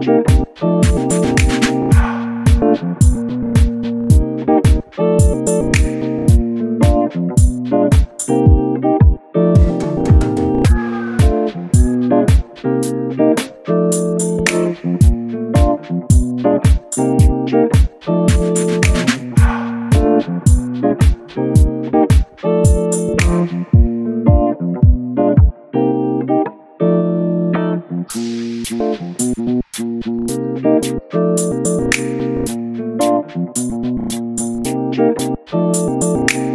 Thank Thank you.